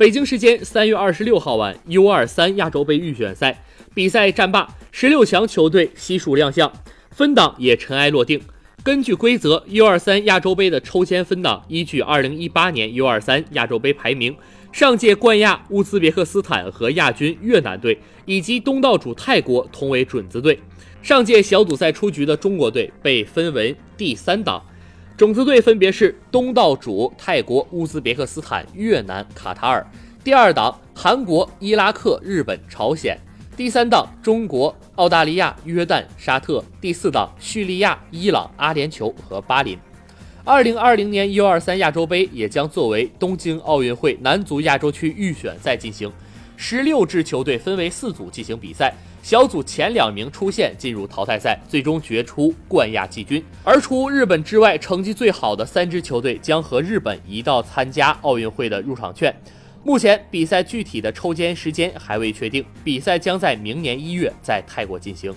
北京时间三月二十六号晚，U 二三亚洲杯预选赛比赛战罢，十六强球队悉数亮相，分档也尘埃落定。根据规则，U 二三亚洲杯的抽签分档依据二零一八年 U 二三亚洲杯排名，上届冠亚乌兹别克斯坦和亚军越南队以及东道主泰国同为准子队。上届小组赛出局的中国队被分为第三档，种子队分别是东道主泰国、乌兹别克斯坦、越南、卡塔尔；第二档韩国、伊拉克、日本、朝鲜。第三档中国、澳大利亚、约旦、沙特；第四档叙利亚、伊朗、阿联酋和巴林。二零二零年 U 二三亚洲杯也将作为东京奥运会男足亚洲区预选赛进行，十六支球队分为四组进行比赛，小组前两名出线进入淘汰赛，最终决出冠亚季军。而除日本之外，成绩最好的三支球队将和日本一道参加奥运会的入场券。目前比赛具体的抽签时间还未确定，比赛将在明年一月在泰国进行。